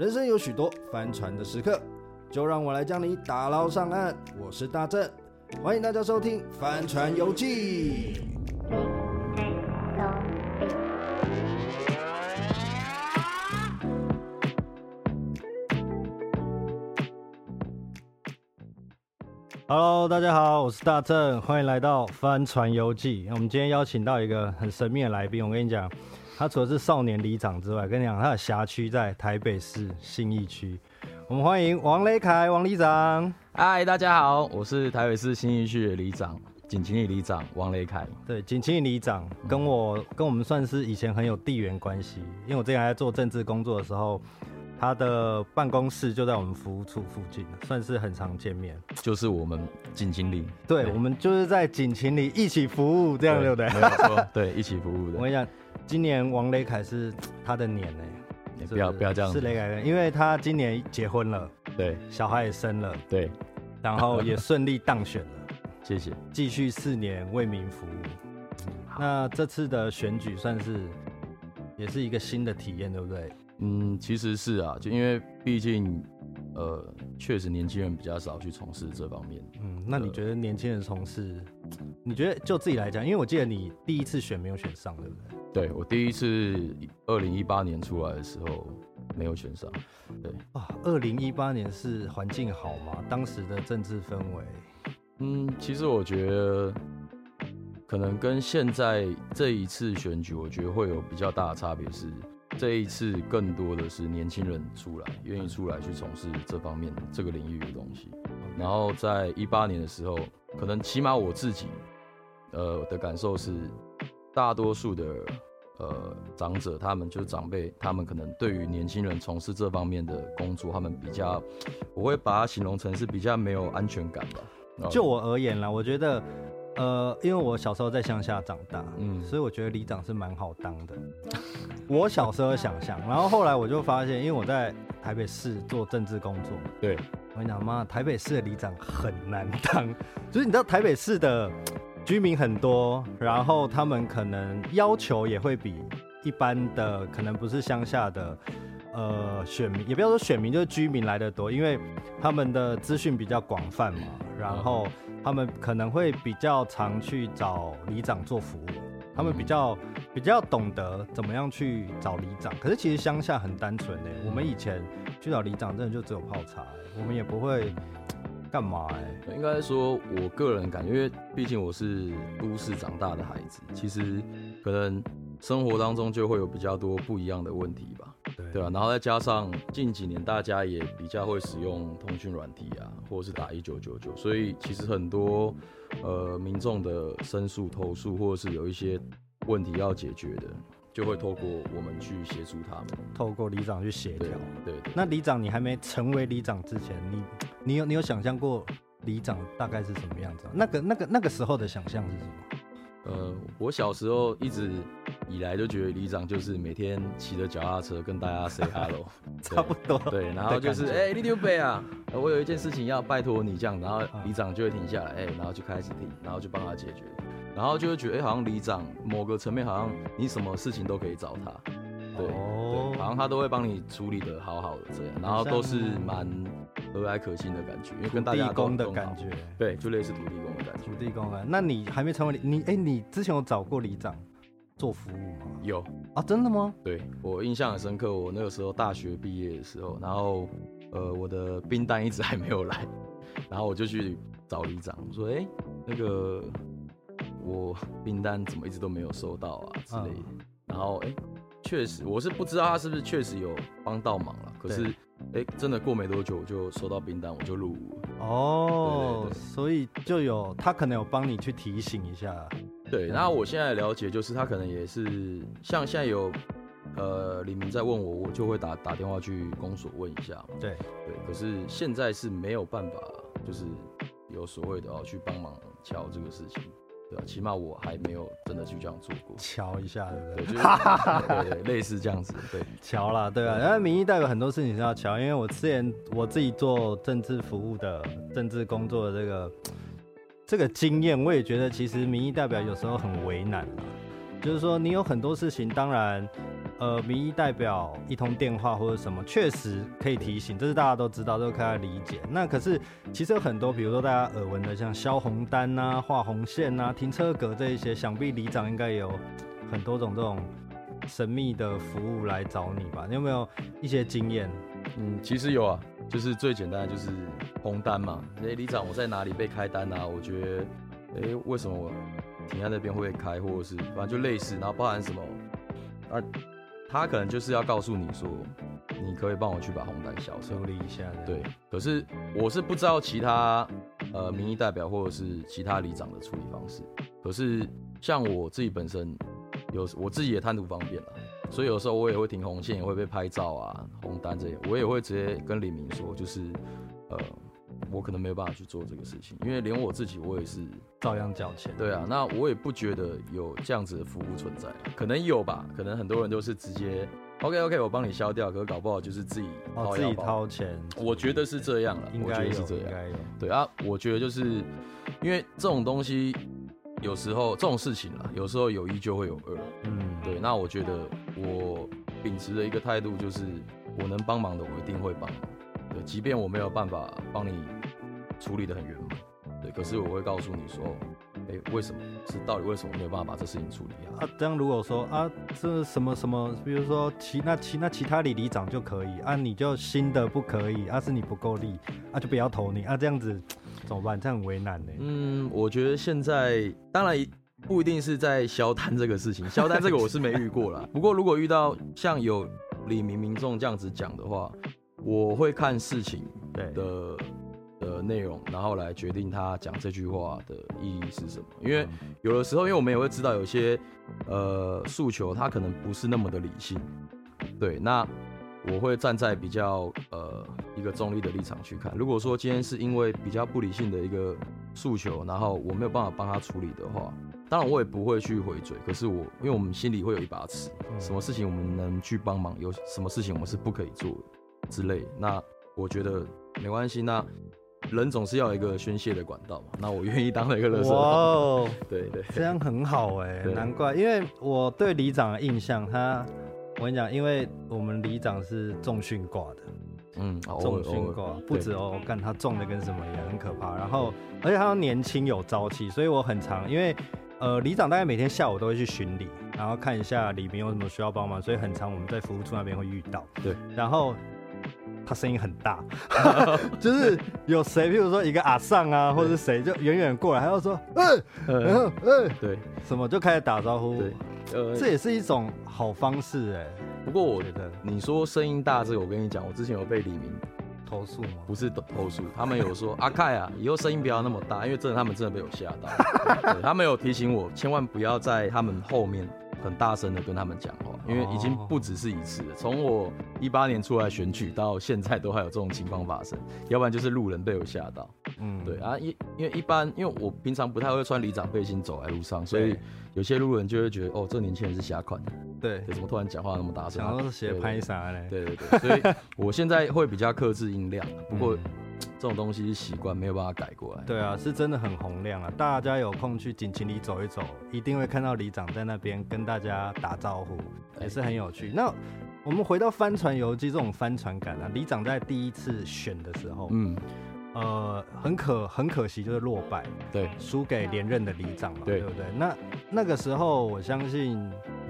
人生有许多翻船的时刻，就让我来将你打捞上岸。我是大正，欢迎大家收听《翻船游记》。Hello，大家好，我是大正，欢迎来到《翻船游记》。我们今天邀请到一个很神秘的来宾，我跟你讲，他除了是少年里长之外，跟你讲，他的辖区在台北市信义区。我们欢迎王雷凯，王里长。嗨，大家好，我是台北市信义区的里长，景晴里里长王雷凯。对，景晴里里长跟我跟我们算是以前很有地缘关系，因为我之前还在做政治工作的时候。他的办公室就在我们服务处附近，算是很常见面。就是我们景晴里，对，对我们就是在景晴里一起服务，这样对不对？没有错，对，一起服务的。我跟你讲，今年王雷凯是他的年呢，是不要不要这样，是雷凯，因为他今年结婚了，对，小孩也生了，对，然后也顺利当选了，谢谢，继续四年为民服务。那这次的选举算是也是一个新的体验，对不对？嗯，其实是啊，就因为毕竟，呃，确实年轻人比较少去从事这方面。嗯，那你觉得年轻人从事，你觉得就自己来讲，因为我记得你第一次选没有选上，对不对？对，我第一次二零一八年出来的时候没有选上。对啊，二零一八年是环境好吗？当时的政治氛围？嗯，其实我觉得可能跟现在这一次选举，我觉得会有比较大的差别是。这一次更多的是年轻人出来，愿意出来去从事这方面这个领域的东西。然后在一八年的时候，可能起码我自己，呃的感受是，大多数的呃长者，他们就是长辈，他们可能对于年轻人从事这方面的工作，他们比较，我会把它形容成是比较没有安全感吧。就我而言啦，我觉得。呃，因为我小时候在乡下长大，嗯，所以我觉得里长是蛮好当的。我小时候想象，然后后来我就发现，因为我在台北市做政治工作，对，我跟你讲妈，台北市的里长很难当，就是你知道台北市的居民很多，然后他们可能要求也会比一般的可能不是乡下的呃选民，也不要说选民，就是居民来的多，因为他们的资讯比较广泛嘛，然后。他们可能会比较常去找里长做服务，他们比较比较懂得怎么样去找里长。可是其实乡下很单纯的，我们以前去找里长真的就只有泡茶，我们也不会干嘛哎。应该说，我个人感觉，因为毕竟我是都市长大的孩子，其实可能生活当中就会有比较多不一样的问题吧。对啊，然后再加上近几年大家也比较会使用通讯软体啊，或者是打一九九九，所以其实很多呃民众的申诉投诉，或者是有一些问题要解决的，就会透过我们去协助他们，透过里长去协调。对，对，对，那里长你还没成为里长之前，你你有你有想象过里长大概是什么样子？那个那个那个时候的想象是什么？呃，我小时候一直以来就觉得里长就是每天骑着脚踏车跟大家 say hello，差不多。对，然后就是哎，里长伯啊，我有一件事情要拜托你这样，然后里长就会停下来，哎，然后就开始听，然后就帮他解决，然后就会觉得哎，好像里长某个层面好像你什么事情都可以找他，对，对，好像他都会帮你处理的好好的这样，然后都是蛮。和蔼可亲的感觉，因为跟大家地公的感觉，对，就类似土地公的感觉。土地公啊，那你还没成为你哎、欸，你之前有找过里长做服务吗？有啊，真的吗？对，我印象很深刻，我那个时候大学毕业的时候，然后呃，我的兵单一直还没有来，然后我就去找里长，我说哎、欸，那个我兵单怎么一直都没有收到啊之类的，嗯、然后哎，确、欸、实我是不知道他是不是确实有帮到忙了，可是。哎，真的过没多久我就收到兵单，我就入伍了。哦，对对对，所以就有他可能有帮你去提醒一下。对，然后我现在了解就是他可能也是像现在有呃李明在问我，我就会打打电话去公所问一下。对对，可是现在是没有办法，就是有所谓的哦去帮忙敲这个事情。对啊，起码我还没有真的去这样做过，瞧一下，对不对？对，类似这样子，对，瞧啦，对啊。然后民意代表很多事情是要瞧，因为我之前我自己做政治服务的政治工作的这个这个经验，我也觉得其实民意代表有时候很为难，就是说你有很多事情，当然，呃，民意代表一通电话或者什么，确实可以提醒，这是大家都知道，都可以理解。那可是其实有很多，比如说大家耳闻的，像销红单啊、画红线啊、停车格这一些，想必里长应该有很多种这种神秘的服务来找你吧？你有没有一些经验？嗯，其实有啊，就是最简单的就是红单嘛。哎、欸，里长，我在哪里被开单啊？我觉得，哎、为什么我停在那边会被开，或者是反正就类似，然后包含什么啊？他可能就是要告诉你说，你可以帮我去把红单消处理一下。对，可是我是不知道其他呃民意代表或者是其他里长的处理方式。可是像我自己本身有我自己也贪图方便了，所以有时候我也会停红线，也会被拍照啊，红单这些，我也会直接跟李明说，就是呃。我可能没有办法去做这个事情，因为连我自己我也是照样交钱。对啊，那我也不觉得有这样子的服务存在，可能有吧，可能很多人都是直接 OK OK 我帮你消掉，可是搞不好就是自己掏、哦、自己掏钱。我觉得是这样了，应该我觉得是这样。对啊，我觉得就是因为这种东西有时候这种事情啦，有时候有一就会有二。嗯，对。那我觉得我秉持的一个态度就是，我能帮忙的我一定会帮。对，即便我没有办法帮你处理的很圆满，对，可是我会告诉你说，哎、欸，为什么是到底为什么没有办法把这事情处理啊？啊，这样如果说啊，这什么什么，比如说其那其那其他里里长就可以啊，你就新的不可以啊，是你不够力啊，就不要投你啊，这样子怎么办？这样很为难呢。嗯，我觉得现在当然不一定是在消单这个事情，消单这个我是没遇过啦。不过如果遇到像有李明民众这样子讲的话。我会看事情的的内容，然后来决定他讲这句话的意义是什么。因为有的时候，因为我们也会知道有些呃诉求，他可能不是那么的理性。对，那我会站在比较呃一个中立的立场去看。如果说今天是因为比较不理性的一个诉求，然后我没有办法帮他处理的话，当然我也不会去回嘴。可是我，因为我们心里会有一把尺，什么事情我们能去帮忙，有什么事情我们是不可以做的。之类，那我觉得没关系。那人总是要有一个宣泄的管道嘛。那我愿意当一个垃圾桶。哇哦，对对，这样很好哎，难怪。因为我对里长的印象，他我跟你讲，因为我们里长是重训挂的，嗯，重训挂不止哦，我干他重的跟什么一样，很可怕。然后而且他年轻有朝气，所以我很常因为呃里长大概每天下午都会去巡礼，然后看一下里面有什么需要帮忙，所以很常我们在服务处那边会遇到。对，然后。他声音很大，就是有谁，譬如说一个阿尚啊，或者是谁，就远远过来，他就说，嗯、欸，然后，嗯，对，什么就开始打招呼，对，呃，这也是一种好方式哎。不过我觉得，你说声音大这个，我跟你讲，我之前有被李明投诉吗？不是投诉，他们有说阿凯啊，以后声音不要那么大，因为真的他们真的被我吓到，他们有提醒我，千万不要在他们后面。很大声的跟他们讲话，因为已经不只是一次了。从我一八年出来选举到现在，都还有这种情况发生。要不然就是路人被我吓到。嗯，对啊，因因为一般，因为我平常不太会穿里长背心走在路上，所以有些路人就会觉得，哦，这年轻人是瞎款的。对，怎么突然讲话那么大声？想说是拍啥嘞？对对对，所以我现在会比较克制音量。不过。这种东西习惯没有办法改过来。对啊，是真的很洪亮啊！大家有空去锦旗里走一走，一定会看到里长在那边跟大家打招呼，也是很有趣。那我们回到帆船游记这种帆船感啊，里长在第一次选的时候，嗯。呃，很可很可惜，就是落败，对，输给连任的里长嘛，对，对不对？那那个时候，我相信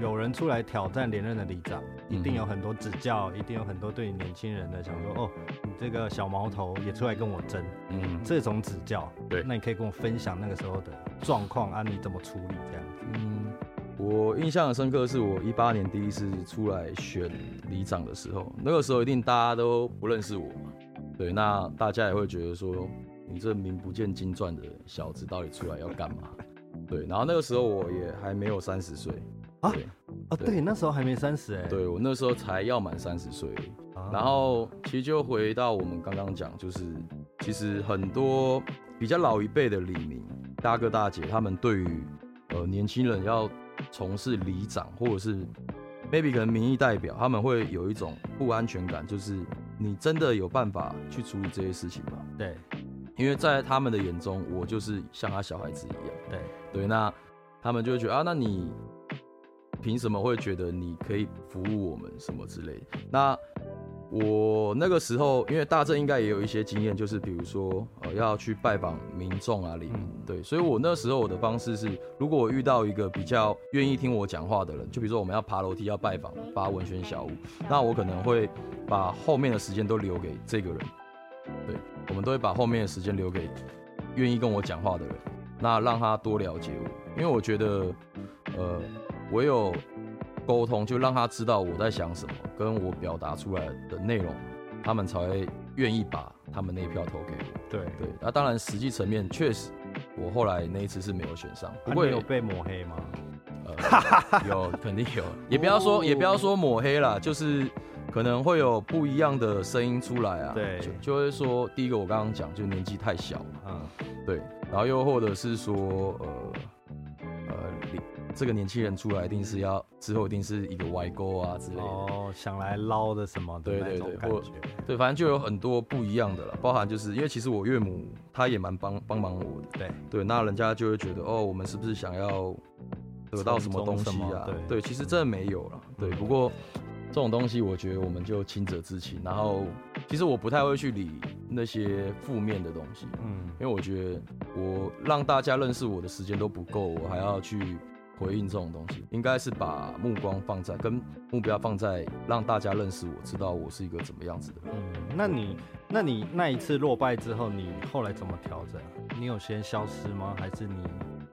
有人出来挑战连任的里长，一定有很多指教，嗯、一定有很多对年轻人的想说，哦，你这个小毛头也出来跟我争，嗯，这种指教，对，那你可以跟我分享那个时候的状况啊，你怎么处理这样子？嗯，我印象很深刻，是我一八年第一次出来选里长的时候，那个时候一定大家都不认识我嘛。对，那大家也会觉得说，你这名不见经传的小子到底出来要干嘛？对，然后那个时候我也还没有三十岁啊，对啊，对，那时候还没三十哎，对我那时候才要满三十岁，然后其实就回到我们刚刚讲，就是其实很多比较老一辈的李明大哥大姐，他们对于呃年轻人要从事里长或者是 maybe 可能民意代表，他们会有一种不安全感，就是。你真的有办法去处理这些事情吗？对，因为在他们的眼中，我就是像他小孩子一样。对，对，那他们就会觉得啊，那你凭什么会觉得你可以服务我们什么之类？的？那我那个时候，因为大正应该也有一些经验，就是比如说呃要去拜访民众啊，里面，对，所以我那时候我的方式是，如果我遇到一个比较愿意听我讲话的人，就比如说我们要爬楼梯要拜访发文宣小屋，那我可能会把后面的时间都留给这个人，对，我们都会把后面的时间留给愿意跟我讲话的人，那让他多了解我，因为我觉得，呃，我有。沟通就让他知道我在想什么，跟我表达出来的内容，他们才会愿意把他们那一票投给我。对对，那当然实际层面确实，我后来那一次是没有选上。不会有被抹黑吗？呃，有肯定有，也不要说也不要说抹黑啦，就是可能会有不一样的声音出来啊。对，就就会说第一个我刚刚讲，就年纪太小嘛。嗯，对，然后又或者是说呃。这个年轻人出来一定是要之后一定是一个歪钩啊之类的。哦，想来捞的什么的那种感觉，对对对，对，反正就有很多不一样的了，包含就是因为其实我岳母她也蛮帮帮忙我的，对。对，那人家就会觉得哦，我们是不是想要得到什么东西啊？对。对，其实真的没有了，对，不过这种东西我觉得我们就亲者自亲，然后其实我不太会去理那些负面的东西，嗯，因为我觉得我让大家认识我的时间都不够，我还要去。回应这种东西，应该是把目光放在跟目标放在让大家认识我，知道我是一个怎么样子的人。嗯，那你，那你那一次落败之后，你后来怎么调整？你有先消失吗？还是你，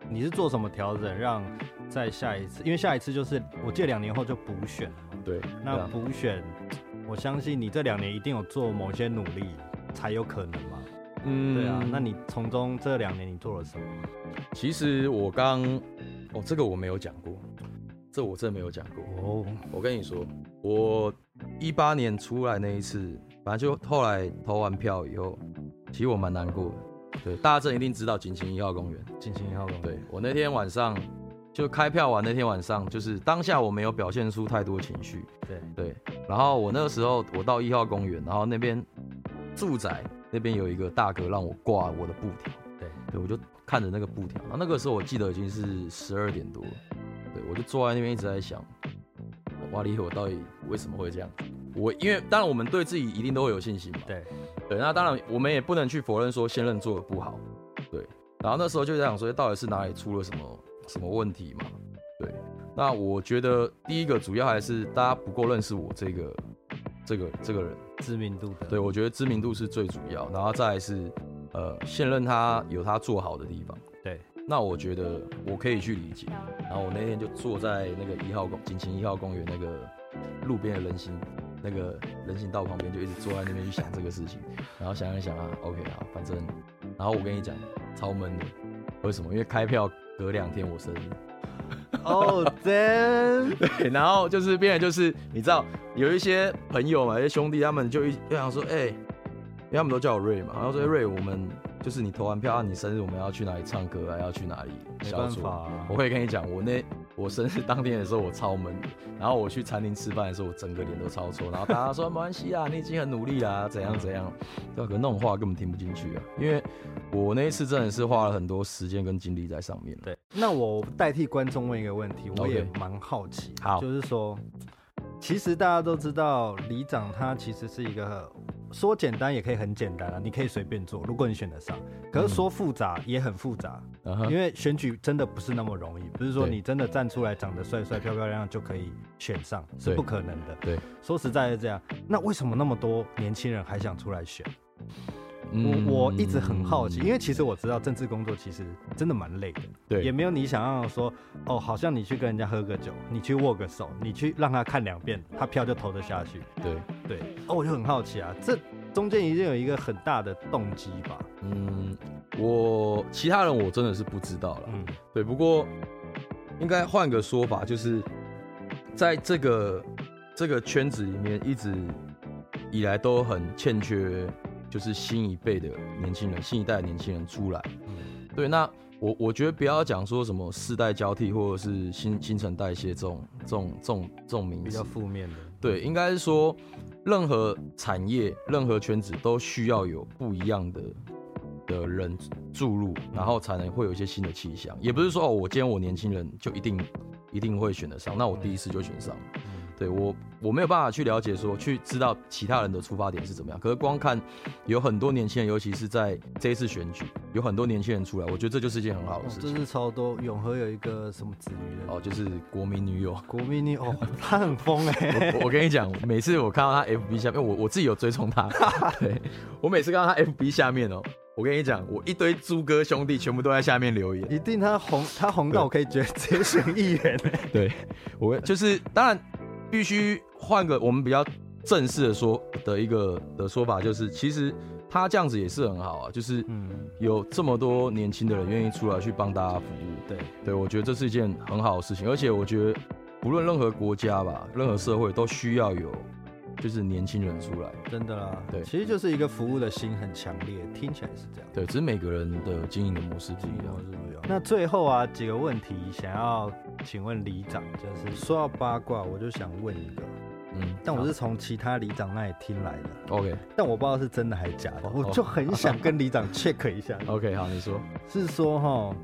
你是做什么调整，让在下一次？因为下一次就是我记得两年后就补选了。对。那补选，我相信你这两年一定有做某些努力，才有可能嘛。嗯，对啊。那你从中这两年你做了什么？其实我刚。哦，这个我没有讲过，这我真的没有讲过。哦，我跟你说，我一八年出来那一次，反正就后来投完票以后，其实我蛮难过的。对，大家一定知道锦晴一号公园。锦晴一号公园。对，我那天晚上就开票完那天晚上，就是当下我没有表现出太多情绪。对对。然后我那个时候我到一号公园，然后那边住宅那边有一个大哥让我挂我的布条。对对，我就。看着那个布条，那个时候我记得已经是十二点多，对，我就坐在那边一直在想，哇哩，我到底为什么会这样？我因为当然我们对自己一定都会有信心嘛，对。对，那当然我们也不能去否认说现任做的不好，对，然后那时候就在想说到底是哪里出了什么什么问题嘛，对，那我觉得第一个主要还是大家不够认识我这个这个这个人，知名度的，对，我觉得知名度是最主要，然后再来是。呃，现任他有他做好的地方，对，那我觉得我可以去理解。然后我那天就坐在那个一号公景晴一号公园那个路边的人行那个人行道旁边，就一直坐在那边去想这个事情。然后想一想啊，OK 啊，反正，然后我跟你讲，超闷的。为什么？因为开票隔两天我生日。哦，真。对，然后就是变成就是你知道有一些朋友嘛，一些兄弟他们就一就想说，哎、欸。因为他们都叫我瑞嘛，然后说瑞，我们就是你投完票，啊你生日我们要去哪里唱歌啊？要去哪里？没办法啊，我会跟你讲，我那我生日当天的时候我超闷，然后我去餐厅吃饭的时候我整个脸都超臭，然后大家说没关系啊，你已经很努力啦，怎样怎样，对，可那种话根本听不进去啊，因为我那一次真的是花了很多时间跟精力在上面。对，那我代替观众问一个问题，我也蛮好奇，okay. 好，就是说，其实大家都知道里长他其实是一个。说简单也可以很简单啊，你可以随便做，如果你选得上。可是说复杂也很复杂，嗯，因为选举真的不是那么容易，不是说你真的站出来长得帅帅漂漂亮亮就可以选上，是不可能的。对，说实在是这样。那为什么那么多年轻人还想出来选？嗯、我我一直很好奇，因为其实我知道政治工作其实真的蛮累的，对，也没有你想象的说，哦，好像你去跟人家喝个酒，你去握个手，你去让他看两遍，他票就投得下去，对对，哦，我就很好奇啊，这中间一定有一个很大的动机吧？嗯，我其他人我真的是不知道了，嗯，对，不过应该换个说法，就是在这个这个圈子里面，一直以来都很欠缺。就是新一辈的年轻人，新一代的年轻人出来，嗯，对，那我我觉得不要讲说什么世代交替或者是新新陈代谢这种这种这种这种名词，比较负面的，对，应该是说任何产业、任何圈子都需要有不一样的的人注入，然后才能会有一些新的气象。也不是说哦，我今天我年轻人就一定一定会选得上。那我第一次就选上，对我我没有办法去了解说去知道其他人的出发点是怎么样。可是光看有很多年轻人，尤其是在这一次选举，有很多年轻人出来，我觉得这就是一件很好的事情。这是超多永和有一个什么子女的哦，就是国民女友，国民女友，他很疯哎。我我跟你讲，每次我看到他 FB 下面，我我自己有追踪他，对我每次看到他 FB 下面哦。我跟你讲，我一堆猪哥兄弟全部都在下面留言，一定他红，他红到我可以直接直接选议员。对，我就是当然必须换个我们比较正式的说的一个的说法，就是其实他这样子也是很好啊，就是有这么多年轻的人愿意出来去帮大家服务。对，对我觉得这是一件很好的事情，而且我觉得不论任何国家吧，任何社会都需要有。就是年轻人出来，真的啦，对，其实就是一个服务的心很强烈，听起来是这样。对，只是每个人的经营的模式不一样，是不一样。那最后啊，几个问题想要请问里长，就是说到八卦，我就想问一个，嗯，但我是从其他里长那里听来的，OK，但我不知道是真的还是假的，我就很想跟里长 check 一下。OK，好，你说，是说哈，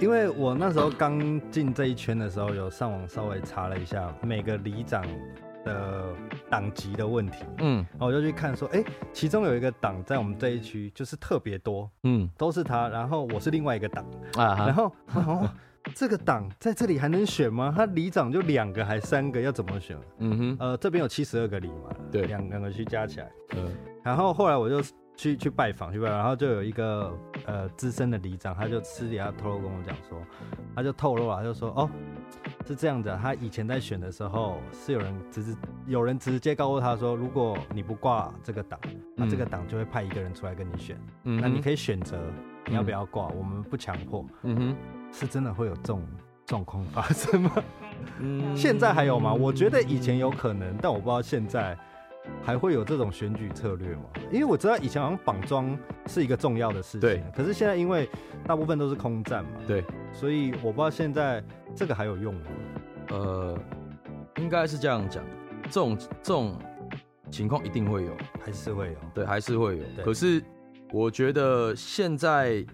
因为我那时候刚进这一圈的时候，有上网稍微查了一下每个里长。的党籍的问题，嗯，然后我就去看说，哎、欸，其中有一个党在我们这一区就是特别多，嗯，都是他，然后我是另外一个党，啊哈，然后，哦，这个党在这里还能选吗？他里长就两个还三个，要怎么选？嗯哼，呃，这边有七十二个里嘛，对，两两个区加起来，嗯，然后后来我就去去拜访，去拜访，然后就有一个呃资深的里长，他就私底下偷偷跟我讲说，他就透露了，他就说，哦。是这样子，他以前在选的时候，是有人直直有人直接告诉他说，如果你不挂这个党，那这个党就会派一个人出来跟你选。嗯，那你可以选择你要不要挂，我们不强迫。嗯哼，是真的会有这种状况发生吗？嗯，现在还有吗？我觉得以前有可能，但我不知道现在。还会有这种选举策略吗？因为我知道以前好像绑桩是一个重要的事情，对。可是现在因为大部分都是空战嘛，对。所以我不知道现在这个还有用吗？呃，应该是这样讲，这种这种情况一定会有，还是会有，对，还是会有。可是我觉得现在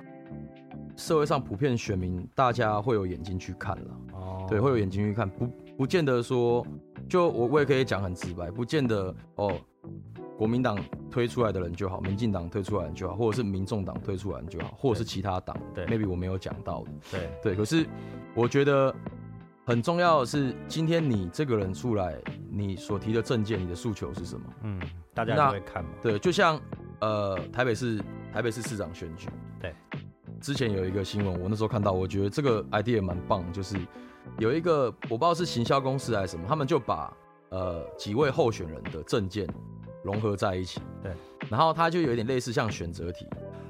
社会上普遍选民大家会有眼睛去看了，哦，对，会有眼睛去看，不不见得说。就我我也可以讲很直白，不见得哦，国民党推出来的人就好，民进党推出来的人就好，或者是民众党推出来的人就好，或者是其他党，对，maybe 我没有讲到的，对对。可是我觉得很重要的是，今天你这个人出来，你所提的证件，你的诉求是什么？嗯，大家都会看嘛。对，就像呃台北市台北市市长选举，对，之前有一个新闻，我那时候看到，我觉得这个 idea 蛮棒，就是。有一个我不知道是行销公司还是什么，他们就把呃几位候选人的证件融合在一起，对，然后他就有点类似像选择题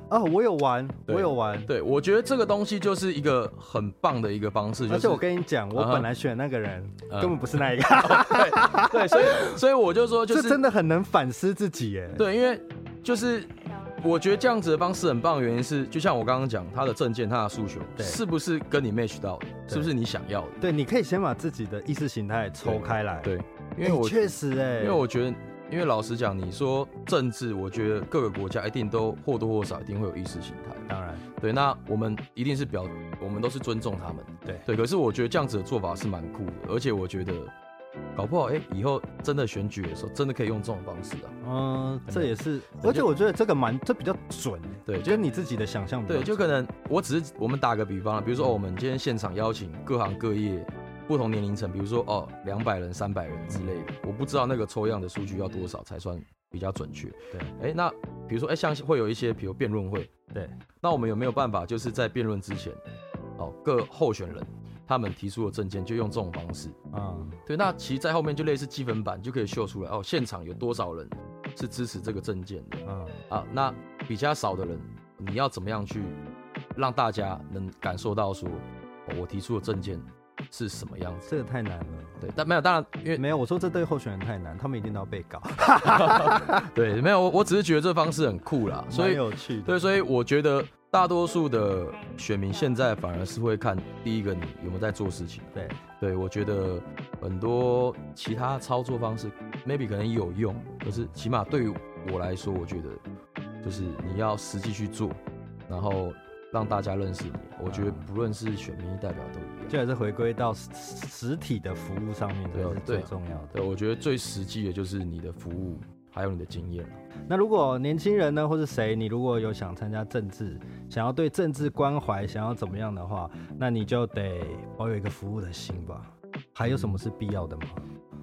啊，我有玩，我有玩，对，我觉得这个东西就是一个很棒的一个方式，而且我跟你讲，我本来选那个人根本不是那一个，对，对，所以所以我就说，就是真的很能反思自己耶，对，因为就是。我觉得这样子的方式很棒的原因是，就像我刚刚讲，他的证件、他的诉求，是不是跟你 match 到的？是不是你想要的？对，你可以先把自己的意识形态抽开来。对，因为我确实哎，因为我觉得，因为老实讲，你说政治，我觉得各个国家一定都或多或少一定会有意识形态。当然，对，那我们一定是表，我们都是尊重他们。对对，可是我觉得这样子的做法是蛮酷的，而且我觉得。搞不好，哎、欸，以后真的选举的时候，真的可以用这种方式啊。嗯，这也是，而且我觉得这个蛮，这比较准。对，就是你自己的想象。对，就可能我只是我们打个比方，比如说哦，我们今天现场邀请各行各业不同年龄层，比如说哦，两百人、三百人之类的，我不知道那个抽样的数据要多少才算比较准确。对，哎、欸，那比如说，哎、欸，像会有一些，比如辩论会，对，那我们有没有办法，就是在辩论之前，哦，各候选人。他们提出的证件就用这种方式，嗯，对，那其实，在后面就类似积分板，就可以秀出来哦，现场有多少人是支持这个证件的，嗯，啊，那比较少的人，你要怎么样去让大家能感受到说，哦，我提出的证件是什么样子？这个太难了，对，但没有，当然，因为没有，我说这对候选人太难，他们一定都要被告，对，没有，我我只是觉得这方式很酷啦，所以有趣，对，所以我觉得。大多数的选民现在反而是会看第一个你有没有在做事情。对，对我觉得很多其他操作方式 maybe 可能有用，可是起码对于我来说，我觉得就是你要实际去做，然后让大家认识你。我觉得不论是选民意代表都一样，就还是回归到实实体的服务上面，这是最重要的。对，我觉得最实际的就是你的服务，还有你的经验。那如果年轻人呢，或是谁，你如果有想参加政治，想要对政治关怀，想要怎么样的话，那你就得保有一个服务的心吧。还有什么是必要的吗？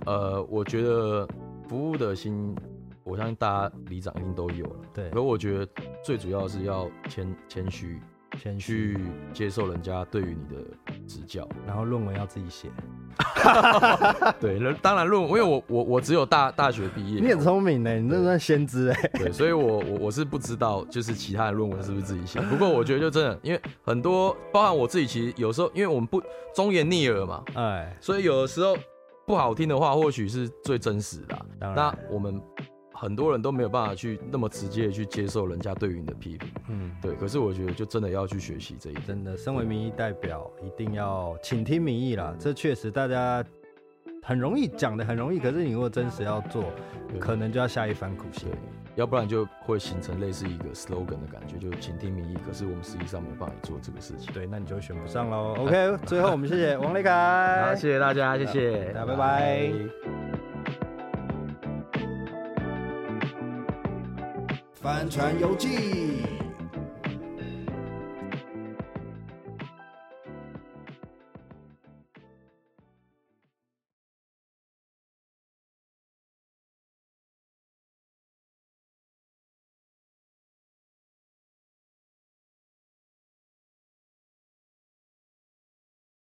呃，我觉得服务的心，我相信大家里长一定都有了。对，可我觉得最主要是要谦谦虚。谦虚接受人家对于你的指教，然后论文要自己写。对，那当然论文，因为我我我只有大大学毕业。你很聪明呢，你那算先知哎。对，所以我我我是不知道，就是其他的论文是不是自己写。不过我觉得就真的，因为很多，包含我自己，其实有时候，因为我们不忠言逆耳嘛，哎，所以有的时候不好听的话，或许是最真实的。当然，那我们。很多人都没有办法去那么直接的去接受人家对于你的批评，嗯，对。可是我觉得就真的要去学习这一点。真的，身为民意代表，一定要倾听民意啦。这确实大家很容易讲的很容易，可是你如果真实要做，可能就要下一番苦心。要不然就会形成类似一个 slogan 的感觉，就是倾听民意，可是我们实际上没有办法做这个事情。对，那你就选不上喽。OK，最后我们谢谢王雷凯，好，谢谢大家，谢谢，大家拜拜。帆船游记。